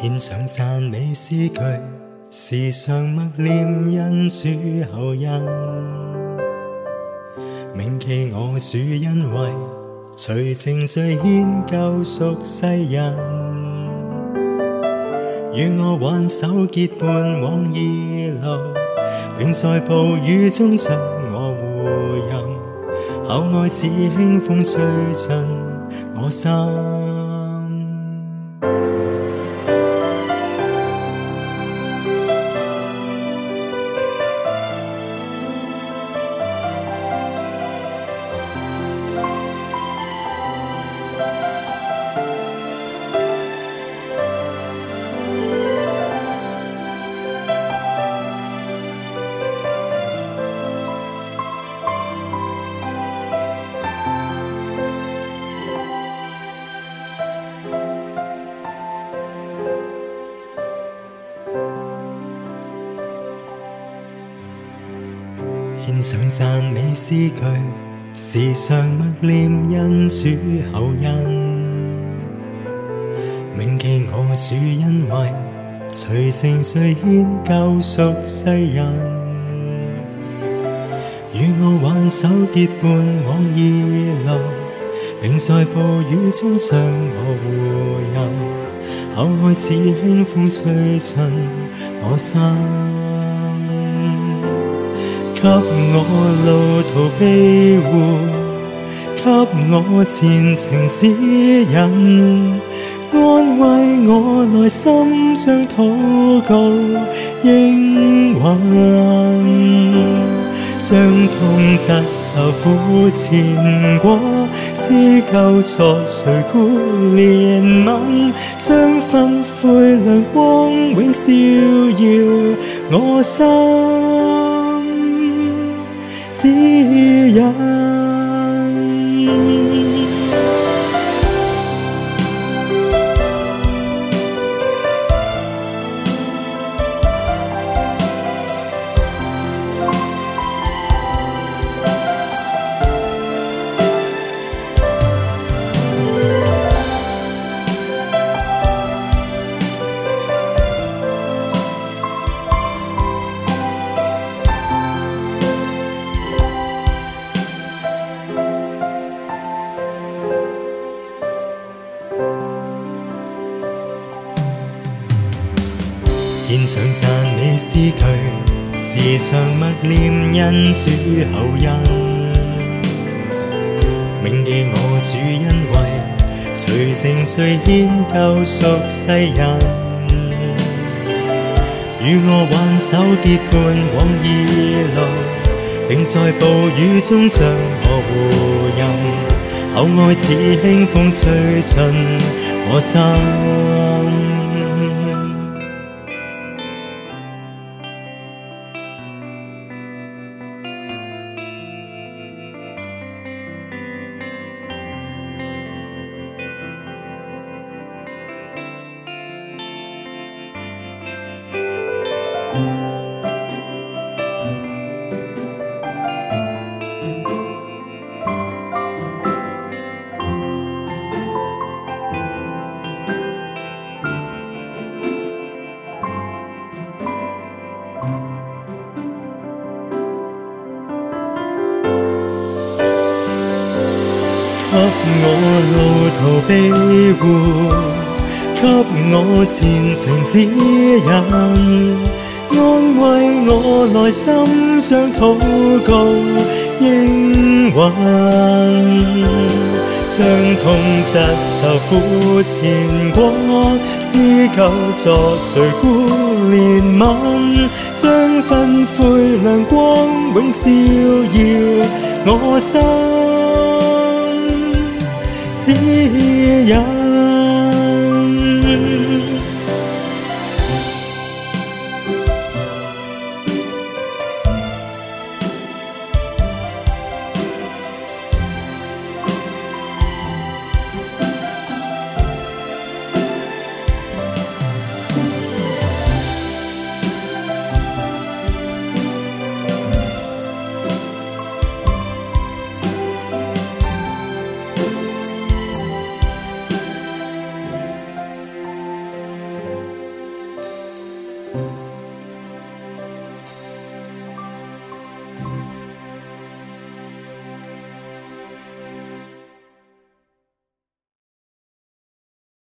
献上赞美诗句，时常默念恩主后人。铭记我主恩惠，随情随牵救赎世人。与我挽手结伴往二路，并在暴雨中将我护荫，口爱似轻风吹进我心。想讚美詩句，時常默念恩主厚恩，铭記我主恩惠，隨聖序牽救屬世人。與我挽手結伴往意路，並在暴雨中相我护佑，口愛似輕風吹進我心。给我路途庇护，给我前程指引，安慰我内心想祷告应允。将痛则受苦前果，思旧错谁顾怜悯？将分灰亮光永照耀我心。只有。獻上讚美詩句，時常默念恩主厚恩。銘記我主恩惠，隨情隨牽救贖世人。與我挽手結伴往義路，並在暴雨中將我護蔭，厚愛似輕風吹進我心。我路途庇護，給我前程指引，安慰我內心想禱告應允。傷痛實受苦前果，施救助誰孤憐憫，將新灰亮光永照耀我心。สียา